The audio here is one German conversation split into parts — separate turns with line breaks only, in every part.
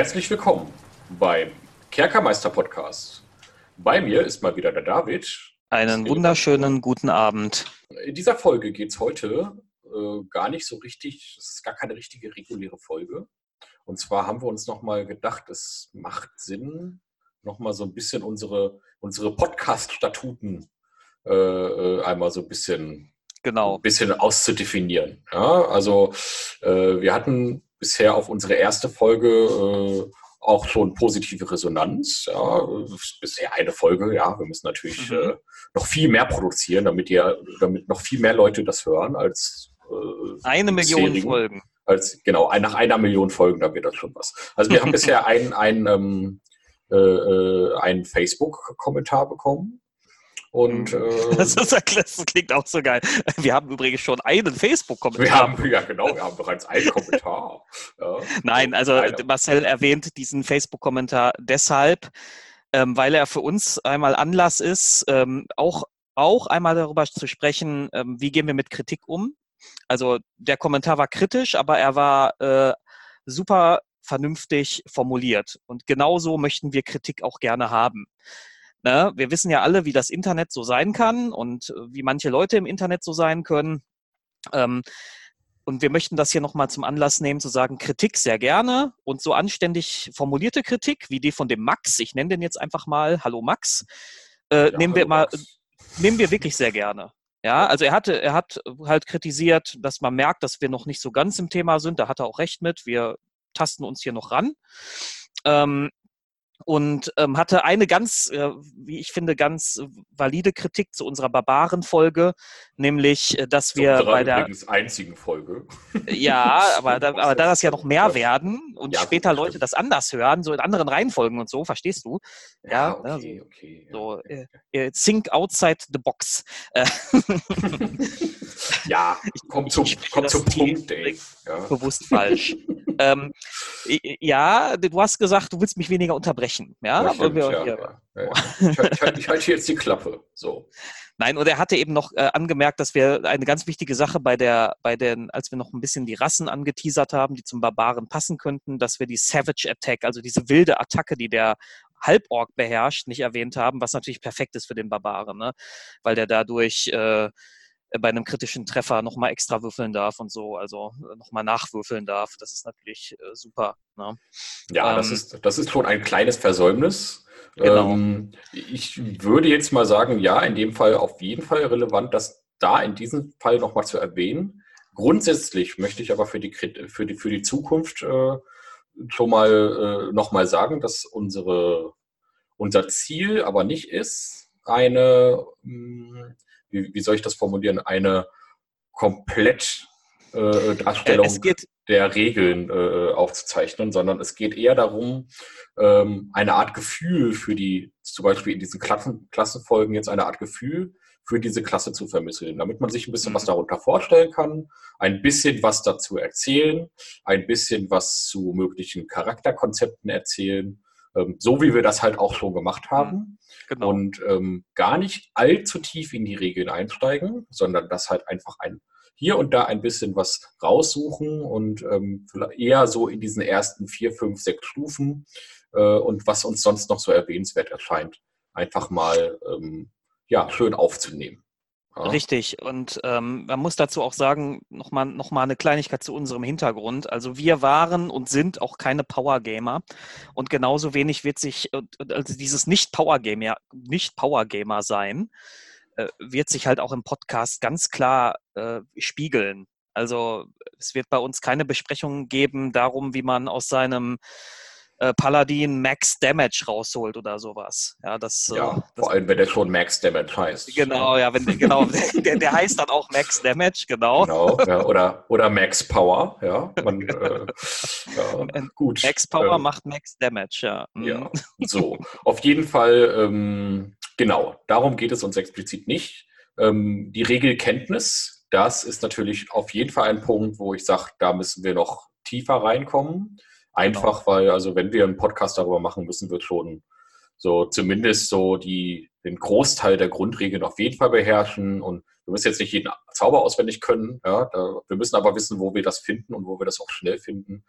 Herzlich willkommen beim Kerkermeister Podcast. Bei mir ist mal wieder der David.
Einen wunderschönen guten Abend.
In dieser Folge geht es heute äh, gar nicht so richtig, es ist gar keine richtige reguläre Folge. Und zwar haben wir uns nochmal gedacht, es macht Sinn, nochmal so ein bisschen unsere, unsere Podcast-Statuten äh, äh einmal so ein bisschen,
genau.
ein bisschen auszudefinieren. Ja, also äh, wir hatten bisher auf unsere erste Folge äh, auch schon positive Resonanz. Ja, bisher eine Folge, ja. Wir müssen natürlich mhm. äh, noch viel mehr produzieren, damit ihr, damit noch viel mehr Leute das hören als
äh, eine Million Folgen.
Als, genau, nach einer Million Folgen, da wird das schon was. Also wir haben bisher einen, ähm, äh, äh einen Facebook-Kommentar bekommen und,
äh, das, ist, das, klingt auch so geil. Wir haben übrigens schon einen Facebook-Kommentar.
Wir haben, ja genau, wir haben bereits einen Kommentar.
Ja. Nein, also Eine. Marcel erwähnt diesen Facebook-Kommentar deshalb, ähm, weil er für uns einmal Anlass ist, ähm, auch, auch einmal darüber zu sprechen, ähm, wie gehen wir mit Kritik um. Also der Kommentar war kritisch, aber er war äh, super vernünftig formuliert. Und genauso möchten wir Kritik auch gerne haben. Ne? Wir wissen ja alle, wie das Internet so sein kann und äh, wie manche Leute im Internet so sein können. Ähm, und wir möchten das hier nochmal zum Anlass nehmen, zu sagen, Kritik sehr gerne und so anständig formulierte Kritik, wie die von dem Max, ich nenne den jetzt einfach mal, hallo Max, äh, ja, nehmen wir mal, Max. nehmen wir wirklich sehr gerne. Ja, also er hatte, er hat halt kritisiert, dass man merkt, dass wir noch nicht so ganz im Thema sind. Da hat er auch recht mit. Wir tasten uns hier noch ran. Ähm, und ähm, hatte eine ganz, äh, wie ich finde, ganz valide Kritik zu unserer Barbaren-Folge, nämlich, äh, dass wir
so,
bei der
einzigen Folge.
Ja, aber da, aber da das ja noch mehr werden und ja, später Leute das anders hören, so in anderen Reihenfolgen und so, verstehst du?
Ja, ja okay, also, okay.
So, äh, äh, think outside the box.
ja, komm zum, komm zum Punkt.
Ja. Bewusst falsch. ähm, ja, du hast gesagt, du willst mich weniger unterbrechen. Ja,
ja, stimmt, wir, ja, ja. Ich, halte, ich halte jetzt die Klappe. So.
Nein, und er hatte eben noch äh, angemerkt, dass wir eine ganz wichtige Sache bei der, bei den, als wir noch ein bisschen die Rassen angeteasert haben, die zum Barbaren passen könnten, dass wir die Savage Attack, also diese wilde Attacke, die der Halborg beherrscht, nicht erwähnt haben, was natürlich perfekt ist für den Barbaren, ne? weil der dadurch äh, bei einem kritischen Treffer nochmal extra würfeln darf und so, also äh, nochmal nachwürfeln darf. Das ist natürlich äh, super. Ne?
Ja, ähm, das, ist, das ist schon ein kleines Versäumnis. Genau. Ähm, ich würde jetzt mal sagen, ja, in dem Fall auf jeden Fall relevant, das da in diesem Fall nochmal zu erwähnen. Grundsätzlich möchte ich aber für die, für die, für die Zukunft äh, schon mal äh, nochmal sagen, dass unsere, unser Ziel aber nicht ist, eine mh, hm, wie, wie soll ich das formulieren, eine komplett äh, Darstellung äh, der Regeln äh, aufzuzeichnen, sondern es geht eher darum, ähm, eine Art Gefühl für die, zum Beispiel in diesen Klassen, Klassenfolgen jetzt eine Art Gefühl für diese Klasse zu vermitteln, damit man sich ein bisschen was mhm. darunter vorstellen kann, ein bisschen was dazu erzählen, ein bisschen was zu möglichen Charakterkonzepten erzählen ähm, so wie wir das halt auch schon gemacht haben. Mhm. Genau. Und ähm, gar nicht allzu tief in die Regeln einsteigen, sondern das halt einfach ein hier und da ein bisschen was raussuchen und ähm, eher so in diesen ersten vier, fünf, sechs Stufen äh, und was uns sonst noch so erwähnenswert erscheint, einfach mal ähm, ja, schön aufzunehmen.
Ja. Richtig. Und ähm, man muss dazu auch sagen, nochmal noch mal eine Kleinigkeit zu unserem Hintergrund. Also wir waren und sind auch keine Power-Gamer. Und genauso wenig wird sich, also dieses Nicht-Power-Gamer nicht Power -Gamer sein, äh, wird sich halt auch im Podcast ganz klar äh, spiegeln. Also es wird bei uns keine Besprechungen geben darum, wie man aus seinem äh, Paladin Max Damage rausholt oder sowas. Ja, das,
äh, ja
äh,
vor allem, wenn der schon Max Damage heißt.
Genau, ja, wenn, genau der, der heißt dann auch Max Damage, genau. Genau,
ja, oder, oder Max Power, ja. Man, äh,
ja gut. Max Power ähm, macht Max Damage, ja.
Mhm. Ja, so. Auf jeden Fall, ähm, genau, darum geht es uns explizit nicht. Ähm, die Regelkenntnis, das ist natürlich auf jeden Fall ein Punkt, wo ich sage, da müssen wir noch tiefer reinkommen. Einfach, genau. weil, also wenn wir einen Podcast darüber machen, müssen wir schon so zumindest so die, den Großteil der Grundregeln auf jeden Fall beherrschen und wir müssen jetzt nicht jeden Zauber auswendig können. Ja, da, wir müssen aber wissen, wo wir das finden und wo wir das auch schnell finden,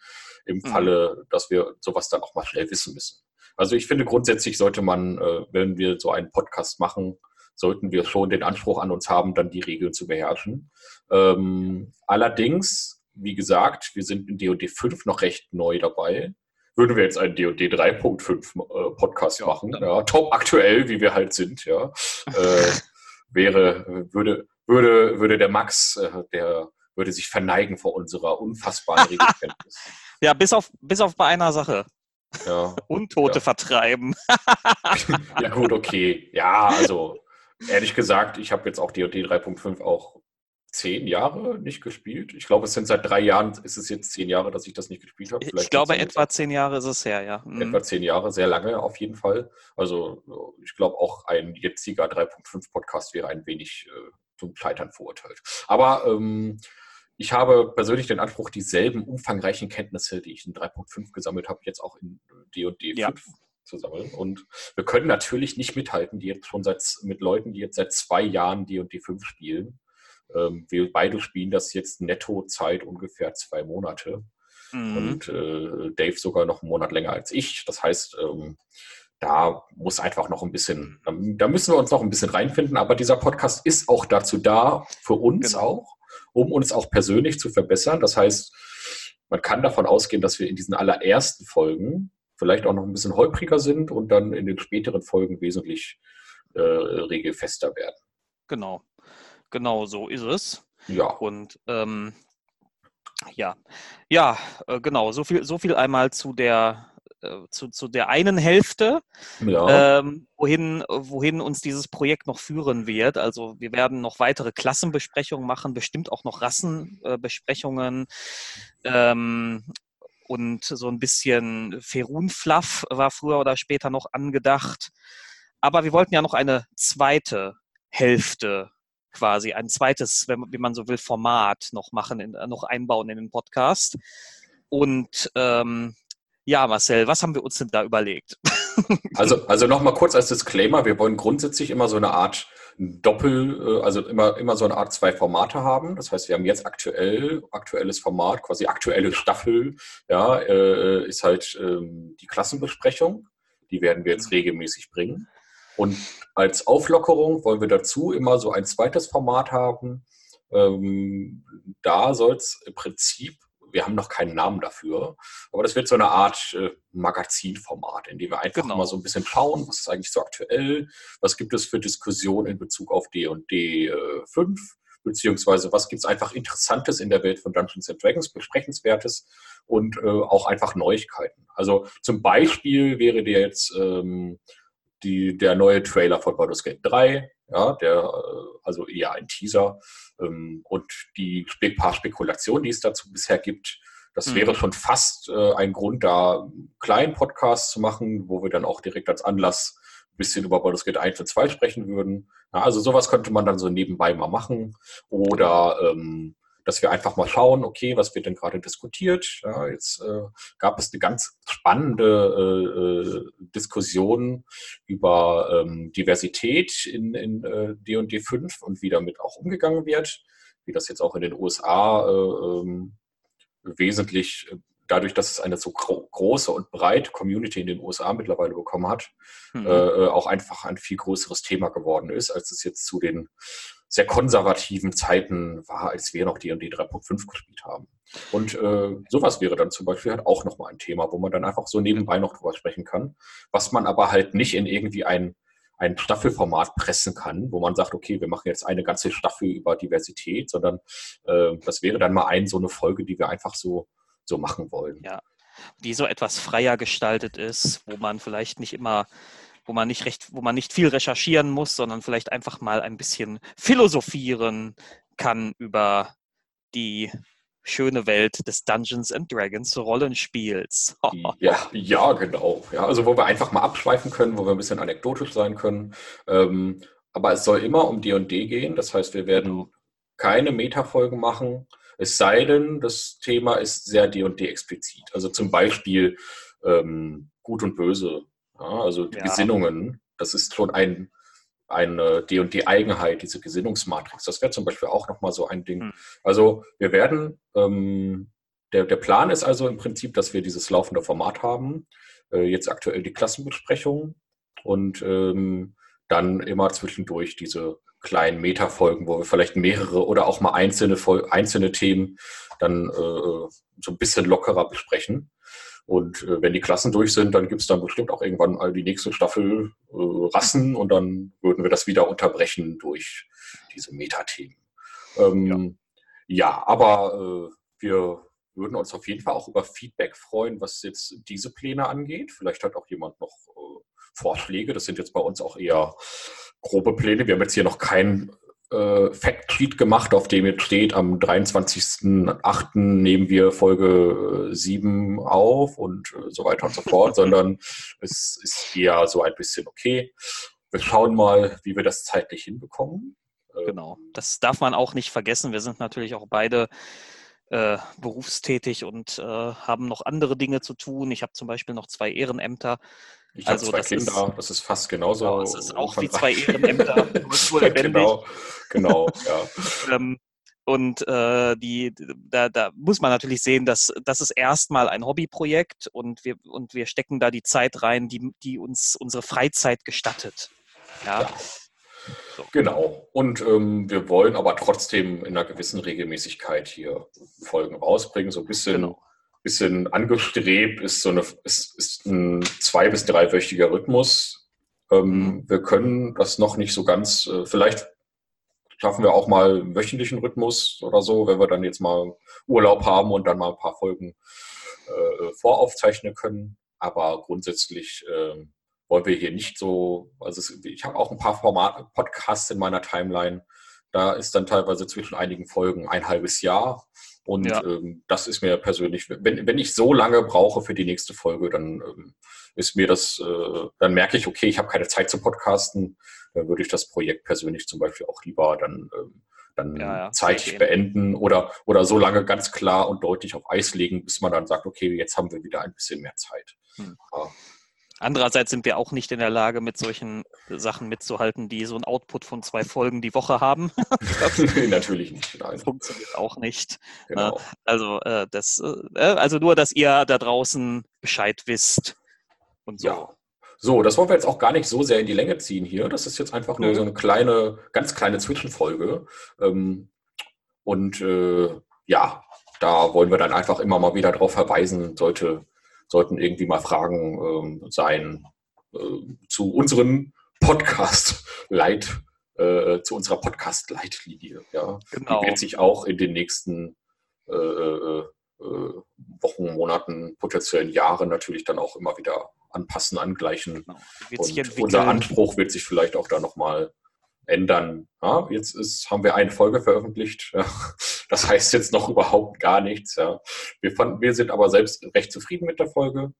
im mhm. Falle, dass wir sowas dann auch mal schnell wissen müssen. Also ich finde grundsätzlich sollte man, äh, wenn wir so einen Podcast machen, sollten wir schon den Anspruch an uns haben, dann die Regeln zu beherrschen. Ähm, allerdings, wie gesagt, wir sind in DOD 5 noch recht neu dabei. Würden wir jetzt einen DOD 3.5 äh, Podcast ja, machen, ja, top aktuell, wie wir halt sind, ja, äh, wäre, würde, würde, würde der Max, äh, der würde sich verneigen vor unserer unfassbaren Regelkenntnis.
ja, bis auf, bis auf bei einer Sache. Ja. Untote ja. vertreiben.
ja, gut, okay. Ja, also ehrlich gesagt, ich habe jetzt auch DOD 3.5 auch zehn Jahre nicht gespielt. Ich glaube, es sind seit drei Jahren, ist es jetzt zehn Jahre, dass ich das nicht gespielt habe.
Vielleicht ich glaube, etwa zehn Jahre ist es her, ja.
Mhm. Etwa zehn Jahre, sehr lange auf jeden Fall. Also ich glaube, auch ein jetziger 3.5 Podcast wäre ein wenig äh, zum Scheitern verurteilt. Aber ähm, ich habe persönlich den Anspruch, dieselben umfangreichen Kenntnisse, die ich in 3.5 gesammelt habe, jetzt auch in D&D ja. 5 zu sammeln. Und wir können natürlich nicht mithalten, die jetzt schon seit, mit Leuten, die jetzt seit zwei Jahren D&D 5 spielen. Ähm, wir beide spielen das jetzt netto Zeit ungefähr zwei Monate. Mhm. Und äh, Dave sogar noch einen Monat länger als ich. Das heißt, ähm, da muss einfach noch ein bisschen, da müssen wir uns noch ein bisschen reinfinden. Aber dieser Podcast ist auch dazu da, für uns genau. auch, um uns auch persönlich zu verbessern. Das heißt, man kann davon ausgehen, dass wir in diesen allerersten Folgen vielleicht auch noch ein bisschen holpriger sind und dann in den späteren Folgen wesentlich äh, regelfester werden.
Genau, genau so ist es.
Ja.
Und ähm, ja, ja, äh, genau, so viel, so viel einmal zu der äh, zu, zu der einen Hälfte, ja. ähm, wohin, wohin uns dieses Projekt noch führen wird. Also wir werden noch weitere Klassenbesprechungen machen, bestimmt auch noch Rassenbesprechungen. Ähm, und so ein bisschen Ferun-Fluff war früher oder später noch angedacht. Aber wir wollten ja noch eine zweite Hälfte quasi, ein zweites, wenn, wie man so will, Format noch machen, in, noch einbauen in den Podcast. Und ähm, ja, Marcel, was haben wir uns denn da überlegt?
Also, also nochmal kurz als Disclaimer, wir wollen grundsätzlich immer so eine Art Doppel, äh, also immer, immer so eine Art zwei Formate haben. Das heißt, wir haben jetzt aktuell, aktuelles Format, quasi aktuelle Staffel, ja, äh, ist halt ähm, die Klassenbesprechung. Die werden wir jetzt mhm. regelmäßig bringen. Und als Auflockerung wollen wir dazu immer so ein zweites Format haben. Ähm, da soll es im Prinzip wir haben noch keinen Namen dafür, aber das wird so eine Art äh, Magazinformat, in dem wir einfach genau. mal so ein bisschen schauen, was ist eigentlich so aktuell, was gibt es für Diskussionen in Bezug auf D&D äh, 5, beziehungsweise was gibt es einfach Interessantes in der Welt von Dungeons and Dragons, besprechenswertes und äh, auch einfach Neuigkeiten. Also zum Beispiel wäre der jetzt ähm, die, der neue Trailer von Baldur's Gate 3, ja, der, äh, also eher ein Teaser. Ähm, und die paar Spekulationen, die es dazu bisher gibt, das mhm. wäre schon fast äh, ein Grund, da einen kleinen Podcast zu machen, wo wir dann auch direkt als Anlass ein bisschen über Baldur's Gate 1 und 2 sprechen würden. Ja, also sowas könnte man dann so nebenbei mal machen. Oder ähm, dass wir einfach mal schauen, okay, was wird denn gerade diskutiert? Ja, jetzt äh, gab es eine ganz spannende äh, äh Diskussion über ähm, Diversität in, in äh, D&D 5 und wie damit auch umgegangen wird, wie das jetzt auch in den USA äh, ähm, wesentlich äh, dadurch, dass es eine so gro große und breite Community in den USA mittlerweile bekommen hat, mhm. äh, auch einfach ein viel größeres Thema geworden ist, als es jetzt zu den sehr konservativen Zeiten war, als wir noch D&D 3.5 gespielt haben. Und äh, sowas wäre dann zum Beispiel halt auch nochmal ein Thema, wo man dann einfach so nebenbei noch drüber sprechen kann, was man aber halt nicht in irgendwie ein, ein Staffelformat pressen kann, wo man sagt, okay, wir machen jetzt eine ganze Staffel über Diversität, sondern äh, das wäre dann mal ein so eine Folge, die wir einfach so, so machen wollen.
Ja, die so etwas freier gestaltet ist, wo man vielleicht nicht immer wo man nicht recht, wo man nicht viel recherchieren muss, sondern vielleicht einfach mal ein bisschen philosophieren kann über die schöne Welt des Dungeons and Dragons Rollenspiels.
ja, ja, genau. Ja, also wo wir einfach mal abschweifen können, wo wir ein bisschen anekdotisch sein können. Ähm, aber es soll immer um D&D gehen. Das heißt, wir werden genau. keine Metafolgen machen. Es sei denn, das Thema ist sehr D&D explizit. Also zum Beispiel ähm, Gut und Böse also die ja. Gesinnungen, das ist schon ein, eine die und die Eigenheit, diese Gesinnungsmatrix. Das wäre zum Beispiel auch nochmal so ein Ding. Hm. Also wir werden, ähm, der, der Plan ist also im Prinzip, dass wir dieses laufende Format haben. Äh, jetzt aktuell die Klassenbesprechung und ähm, dann immer zwischendurch diese kleinen Meta-Folgen, wo wir vielleicht mehrere oder auch mal einzelne, einzelne Themen dann äh, so ein bisschen lockerer besprechen. Und äh, wenn die Klassen durch sind, dann gibt es dann bestimmt auch irgendwann die nächste Staffel äh, Rassen und dann würden wir das wieder unterbrechen durch diese Metathemen. Ähm, ja. ja. aber äh, wir würden uns auf jeden Fall auch über Feedback freuen, was jetzt diese Pläne angeht. Vielleicht hat auch jemand noch äh, Vorschläge. Das sind jetzt bei uns auch eher grobe Pläne. Wir haben jetzt hier noch kein äh, Factsheet gemacht, auf dem jetzt steht, am 23.08. nehmen wir Folge 7 äh, auf und äh, so weiter und so fort, sondern es ist eher so ein bisschen okay. Wir schauen mal, wie wir das zeitlich hinbekommen.
Genau, das darf man auch nicht vergessen. Wir sind natürlich auch beide äh, berufstätig und äh, haben noch andere Dinge zu tun. Ich habe zum Beispiel noch zwei Ehrenämter.
Ich also habe zwei Kinder, ist, das ist fast genauso.
Genau, es ist auch wie zwei Ehrenämter,
nur genau, genau, ja.
ähm, und äh, die, da, da, muss man natürlich sehen, dass das ist erstmal ein Hobbyprojekt und wir, und wir stecken da die Zeit rein, die, die uns unsere Freizeit gestattet. Ja. ja.
So. Genau. Und ähm, wir wollen aber trotzdem in einer gewissen Regelmäßigkeit hier Folgen rausbringen. So ein bisschen genau bisschen angestrebt ist so eine, ist, ist ein zwei- bis dreiwöchiger Rhythmus. Ähm, mhm. wir können das noch nicht so ganz, äh, vielleicht schaffen wir auch mal einen wöchentlichen Rhythmus oder so, wenn wir dann jetzt mal Urlaub haben und dann mal ein paar Folgen äh, voraufzeichnen können. Aber grundsätzlich äh, wollen wir hier nicht so, also es, ich habe auch ein paar Formate, Podcasts in meiner Timeline. Da ist dann teilweise zwischen einigen Folgen ein halbes Jahr und ja. ähm, das ist mir persönlich, wenn, wenn ich so lange brauche für die nächste Folge, dann ähm, ist mir das, äh, dann merke ich, okay, ich habe keine Zeit zu podcasten, dann würde ich das Projekt persönlich zum Beispiel auch lieber dann, ähm, dann ja, ja, zeitig beenden oder, oder so lange ganz klar und deutlich auf Eis legen, bis man dann sagt, okay, jetzt haben wir wieder ein bisschen mehr Zeit. Hm.
Andererseits sind wir auch nicht in der Lage, mit solchen Sachen mitzuhalten, die so ein Output von zwei Folgen die Woche haben.
natürlich nicht.
Nein. Funktioniert auch nicht. Genau. Also, äh, das, äh, also nur, dass ihr da draußen Bescheid wisst
und so. Ja. So, das wollen wir jetzt auch gar nicht so sehr in die Länge ziehen hier. Das ist jetzt einfach nur so eine kleine, ganz kleine Zwischenfolge. Ähm, und äh, ja, da wollen wir dann einfach immer mal wieder darauf verweisen, sollte sollten irgendwie mal Fragen ähm, sein äh, zu unseren Podcast-Leit, äh, zu unserer Podcast-Leitlinie. Ja. Genau. Die wird sich auch in den nächsten äh, äh, äh, Wochen, Monaten, potenziellen Jahren natürlich dann auch immer wieder anpassen, angleichen. Genau. Und unser Anspruch wird sich vielleicht auch da nochmal ändern. Ja, jetzt ist, haben wir eine Folge veröffentlicht. Ja. Das heißt jetzt noch überhaupt gar nichts. Ja. Wir, fanden, wir sind aber selbst recht zufrieden mit der Folge.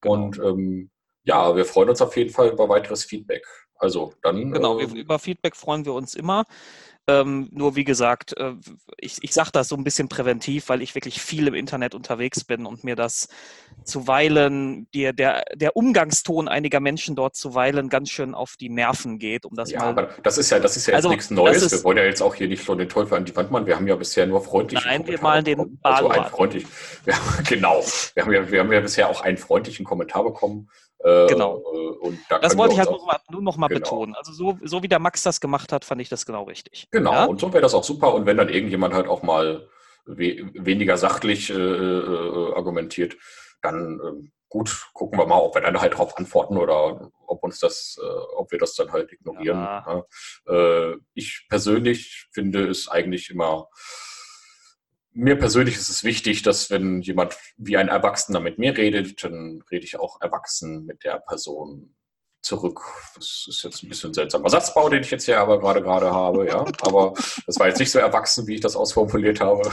Genau. Und ähm, ja, wir freuen uns auf jeden Fall über weiteres Feedback. Also dann.
Genau, äh, über Feedback freuen wir uns immer. Ähm, nur wie gesagt, äh, ich, ich sage das so ein bisschen präventiv, weil ich wirklich viel im Internet unterwegs bin und mir das zuweilen, die, der, der Umgangston einiger Menschen dort zuweilen ganz schön auf die Nerven geht, um das
ja,
mal.
Aber das ist ja, das ist ja jetzt also, nichts Neues. Ist, wir wollen ja jetzt auch hier nicht schon den Teufel an die Wand machen. Wir haben ja bisher nur freundliche
Nein, wir malen den Ball.
Also ein freundlich, ja, genau. Wir haben, ja, wir haben ja bisher auch einen freundlichen Kommentar bekommen. Äh,
genau. Äh, da das wollte ich halt nur noch mal genau. betonen. Also so, so wie der Max das gemacht hat, fand ich das genau richtig.
Genau, ja? und so wäre das auch super. Und wenn dann irgendjemand halt auch mal we weniger sachlich äh, äh, argumentiert, dann äh, gut, gucken wir mal, ob wir dann halt darauf antworten oder ob uns das, äh, ob wir das dann halt ignorieren. Ja. Ja. ich persönlich finde es eigentlich immer mir persönlich ist es wichtig, dass wenn jemand wie ein Erwachsener mit mir redet, dann rede ich auch erwachsen mit der Person zurück. Das ist jetzt ein bisschen ein seltsamer Satzbau, den ich jetzt hier aber gerade gerade habe, ja. Aber das war jetzt nicht so erwachsen, wie ich das ausformuliert habe.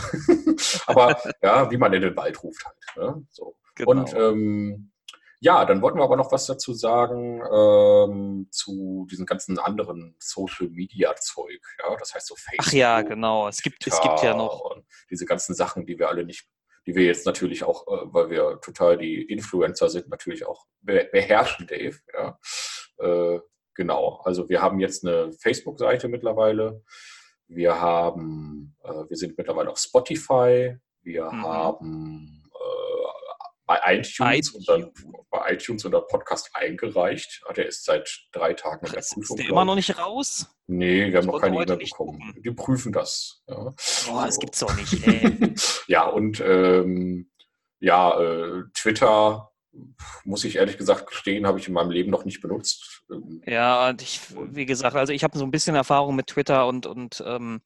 aber ja, wie man in den Wald ruft halt. Ne? So. Genau. Und ähm, ja, dann wollten wir aber noch was dazu sagen ähm, zu diesem ganzen anderen Social Media Zeug. Ja, das heißt so
Facebook. Ach ja, genau. Es gibt, es gibt ja noch
diese ganzen Sachen, die wir alle nicht, die wir jetzt natürlich auch, äh, weil wir total die Influencer sind, natürlich auch beherrschen, Dave. Ja. Äh, genau. Also wir haben jetzt eine Facebook-Seite mittlerweile. Wir haben, äh, wir sind mittlerweile auf Spotify. Wir mhm. haben bei iTunes, und dann bei iTunes unter Podcast eingereicht. Ah, der ist seit drei Tagen in
der Prüfung. Ist der immer noch nicht raus?
Nee, wir haben noch keine E-Mail bekommen. Gucken. Die prüfen das.
Ja. Boah, das gibt's doch nicht, ey.
ja, und ähm, ja, äh, Twitter muss ich ehrlich gesagt gestehen, habe ich in meinem Leben noch nicht benutzt.
Ja, und ich, wie gesagt, also ich habe so ein bisschen Erfahrung mit Twitter und, und ähm,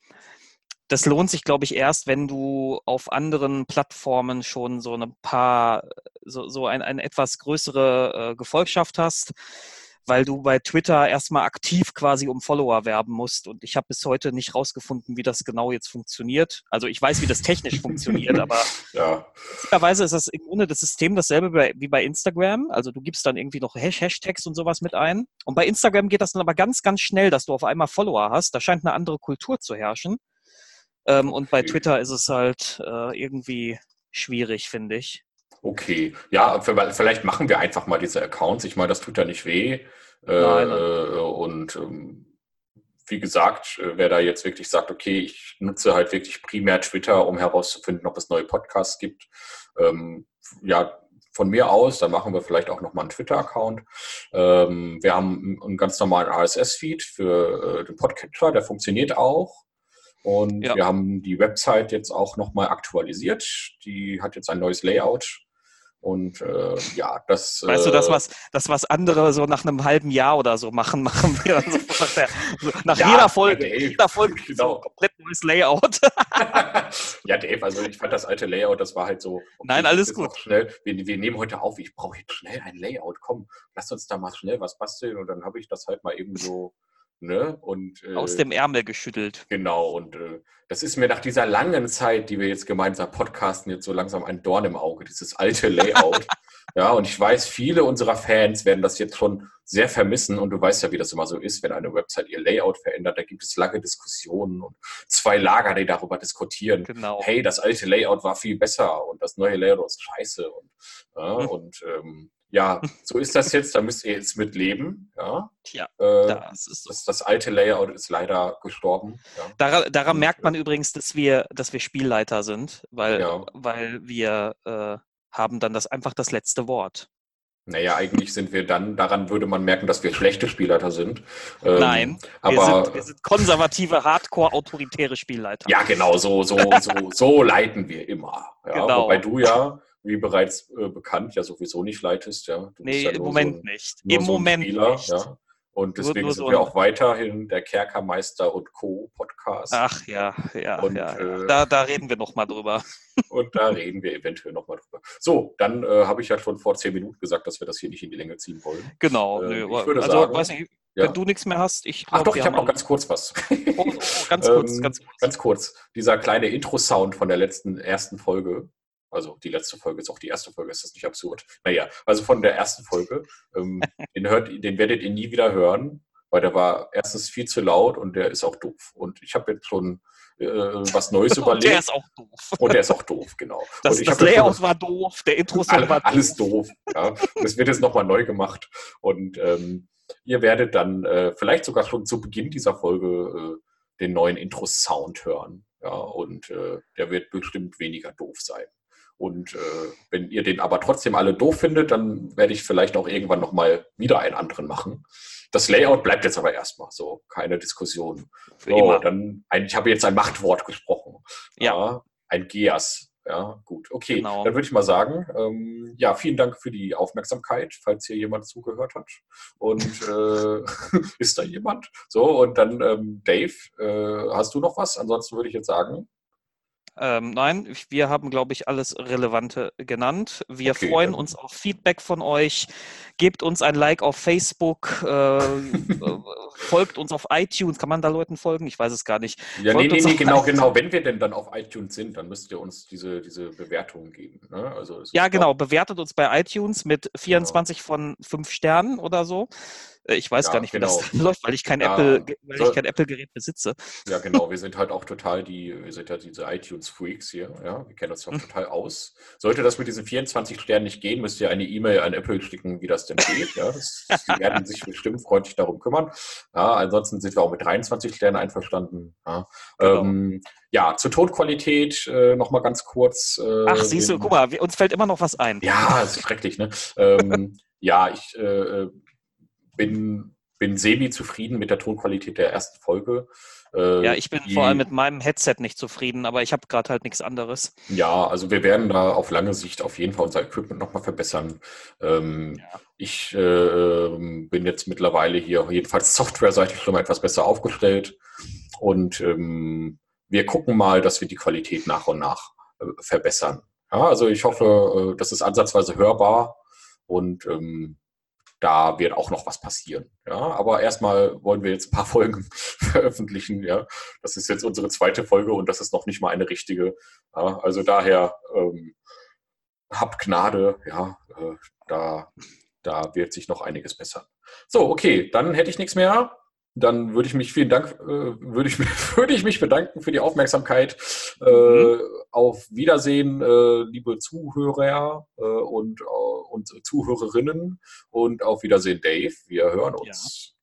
das lohnt sich, glaube ich, erst, wenn du auf anderen Plattformen schon so ein paar, so, so ein, eine etwas größere äh, Gefolgschaft hast, weil du bei Twitter erstmal aktiv quasi um Follower werben musst. Und ich habe bis heute nicht rausgefunden, wie das genau jetzt funktioniert. Also ich weiß, wie das technisch funktioniert, aber ja. witzigerweise ist das im Grunde das System dasselbe wie bei Instagram. Also du gibst dann irgendwie noch Hashtags und sowas mit ein. Und bei Instagram geht das dann aber ganz, ganz schnell, dass du auf einmal Follower hast. Da scheint eine andere Kultur zu herrschen. Ähm, und bei Twitter ist es halt äh, irgendwie schwierig, finde ich.
Okay, ja, vielleicht machen wir einfach mal diese Accounts. Ich meine, das tut ja nicht weh. Äh, nein, nein. Äh, und ähm, wie gesagt, äh, wer da jetzt wirklich sagt, okay, ich nutze halt wirklich primär Twitter, um herauszufinden, ob es neue Podcasts gibt, ähm, ja, von mir aus, dann machen wir vielleicht auch nochmal einen Twitter-Account. Ähm, wir haben einen ganz normalen RSS-Feed für äh, den Podcatcher, der funktioniert auch. Und ja. wir haben die Website jetzt auch nochmal aktualisiert. Die hat jetzt ein neues Layout. Und äh, ja, das.
Weißt äh, du, das was, das, was andere so nach einem halben Jahr oder so machen, machen wir dann so, nach ja, jeder Folge. Dave, jeder Folge genau. so komplett neues Layout.
ja, Dave, also ich fand das alte Layout, das war halt so. Okay,
Nein, alles gut.
Schnell, wir, wir, nehmen heute auf, ich brauche jetzt schnell ein Layout. Komm, lass uns da mal schnell was basteln. Und dann habe ich das halt mal eben so Ne? Und,
äh, Aus dem Ärmel geschüttelt.
Genau, und äh, das ist mir nach dieser langen Zeit, die wir jetzt gemeinsam podcasten, jetzt so langsam ein Dorn im Auge, dieses alte Layout. ja, und ich weiß, viele unserer Fans werden das jetzt schon sehr vermissen und du weißt ja, wie das immer so ist, wenn eine Website ihr Layout verändert, da gibt es lange Diskussionen und zwei Lager, die darüber diskutieren. Genau. Hey, das alte Layout war viel besser und das neue Layout ist scheiße. Und, ja, hm. und ähm, ja, so ist das jetzt, da müsst ihr jetzt mit leben. Ja,
Tja, äh, das, ist
so. das, das, alte Layout ist leider gestorben. Ja.
Daran, daran merkt man übrigens, dass wir, dass wir Spielleiter sind, weil, ja. weil wir äh, haben dann das einfach das letzte Wort.
Naja, eigentlich sind wir dann, daran würde man merken, dass wir schlechte Spielleiter sind.
Ähm, Nein, aber, wir, sind, wir sind konservative, hardcore-autoritäre Spielleiter.
Ja, genau, so, so, so, so leiten wir immer. Ja, genau. Wobei du ja wie bereits äh, bekannt, ja sowieso nicht leitest. Ja.
Du nee, ja im Moment so nicht. Im so Moment Spieler, nicht.
Ja. Und deswegen nur, nur sind so wir auch weiterhin der Kerkermeister und Co. Podcast.
Ach ja, ja, und, ja. Äh, da, da reden wir nochmal drüber.
Und da reden wir eventuell nochmal drüber. So, dann äh, habe ich ja schon vor zehn Minuten gesagt, dass wir das hier nicht in die Länge ziehen wollen.
Genau. Äh, nö, ich würde also, sagen, weiß nicht, ja. wenn du nichts mehr hast, ich
glaube. Ach doch, ich habe noch ganz kurz was. Oh, oh, ganz kurz, ähm, ganz kurz. Ganz kurz. Dieser kleine Intro-Sound von der letzten ersten Folge also die letzte Folge ist auch die erste Folge, ist das nicht absurd? Naja, also von der ersten Folge, ähm, den, hört, den werdet ihr nie wieder hören, weil der war erstens viel zu laut und der ist auch doof. Und ich habe jetzt schon äh, was Neues überlegt. Und
der ist auch doof.
Und der ist auch doof, genau.
Das, das Layout war doof, der Intro-Song
all, war doof. Alles doof, ja. Das wird jetzt nochmal neu gemacht. Und ähm, ihr werdet dann äh, vielleicht sogar schon zu Beginn dieser Folge äh, den neuen Intro-Sound hören. Ja, und äh, der wird bestimmt weniger doof sein. Und äh, wenn ihr den aber trotzdem alle doof findet, dann werde ich vielleicht auch irgendwann nochmal wieder einen anderen machen. Das Layout bleibt jetzt aber erstmal so, keine Diskussion. So, dann ein, ich habe jetzt ein Machtwort gesprochen. Ja. ja ein GEAS. Ja, gut. Okay, genau. dann würde ich mal sagen, ähm, ja, vielen Dank für die Aufmerksamkeit, falls hier jemand zugehört hat. Und äh, ist da jemand? So, und dann, ähm, Dave, äh, hast du noch was? Ansonsten würde ich jetzt sagen,
ähm, nein, wir haben, glaube ich, alles Relevante genannt. Wir okay, freuen uns auf Feedback von euch. Gebt uns ein Like auf Facebook, äh, folgt uns auf iTunes. Kann man da Leuten folgen? Ich weiß es gar nicht.
Ja, folgt nee, nee, nee, genau, genau. Wenn wir denn dann auf iTunes sind, dann müsst ihr uns diese, diese Bewertungen geben. Ne?
Also, ja, genau. Bewertet uns bei iTunes mit 24 genau. von 5 Sternen oder so. Äh, ich weiß ja, gar nicht, wie genau. das läuft, weil ich kein ja, Apple, weil ich kein Apple-Gerät besitze.
Ja, genau. Wir sind halt auch total die, wir sind ja diese iTunes-Freaks hier. Ja, wir kennen uns auch hm. total aus. Sollte das mit diesen 24 Sternen nicht gehen, müsst ihr eine E-Mail an Apple schicken, wie das denn geht. Ja, das, die werden sich bestimmt freundlich darum kümmern. Ja, ansonsten sind wir auch mit 23 Sternen einverstanden. Ja, genau. ähm, ja zur Tonqualität äh, nochmal ganz kurz.
Äh, Ach, siehst du, guck mal, uns fällt immer noch was ein.
Ja, das ist schrecklich, ne? ähm, ja, ich äh, äh bin, bin semi-zufrieden mit der Tonqualität der ersten Folge.
Äh, ja, ich bin die, vor allem mit meinem Headset nicht zufrieden, aber ich habe gerade halt nichts anderes.
Ja, also wir werden da auf lange Sicht auf jeden Fall unser Equipment nochmal verbessern. Ähm, ja. Ich äh, bin jetzt mittlerweile hier jedenfalls softwareseitig schon mal etwas besser aufgestellt und ähm, wir gucken mal, dass wir die Qualität nach und nach äh, verbessern. Ja, also ich hoffe, äh, das ist ansatzweise hörbar und ähm, da wird auch noch was passieren. Ja, aber erstmal wollen wir jetzt ein paar Folgen veröffentlichen. Ja, das ist jetzt unsere zweite Folge und das ist noch nicht mal eine richtige. Ja, also daher ähm, hab Gnade. Ja, äh, da, da wird sich noch einiges bessern. So, okay, dann hätte ich nichts mehr dann würde ich mich vielen Dank, äh, würde ich, würde ich mich bedanken für die Aufmerksamkeit. Äh, mhm. Auf Wiedersehen, äh, liebe Zuhörer und, und Zuhörerinnen und auf Wiedersehen, Dave. Wir hören uns.
Ja.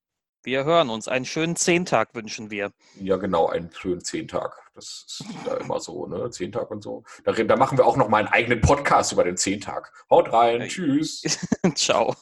Wir hören uns. Einen schönen Zehntag wünschen wir.
Ja, genau, einen schönen Zehntag. Das ist da immer so, ne? Zehntag und so. Da, da machen wir auch noch mal einen eigenen Podcast über den Zehntag. Haut rein. Tschüss.
Ciao.